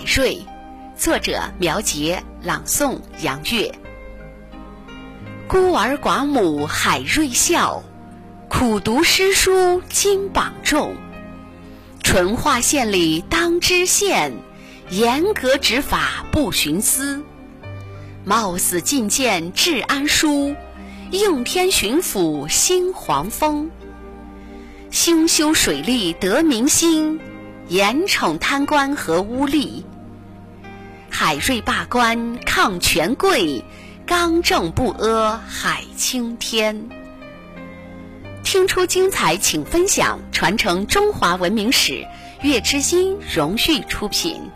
海瑞，作者苗杰，朗诵杨月。孤儿寡母海瑞孝，苦读诗书金榜中。淳化县里当知县，严格执法不徇私。冒死进谏治安书，应天巡抚兴皇风。兴修水利得民心，严惩贪官和污吏。海瑞罢官抗权贵，刚正不阿海青天。听出精彩，请分享，传承中华文明史。月之音荣誉出品。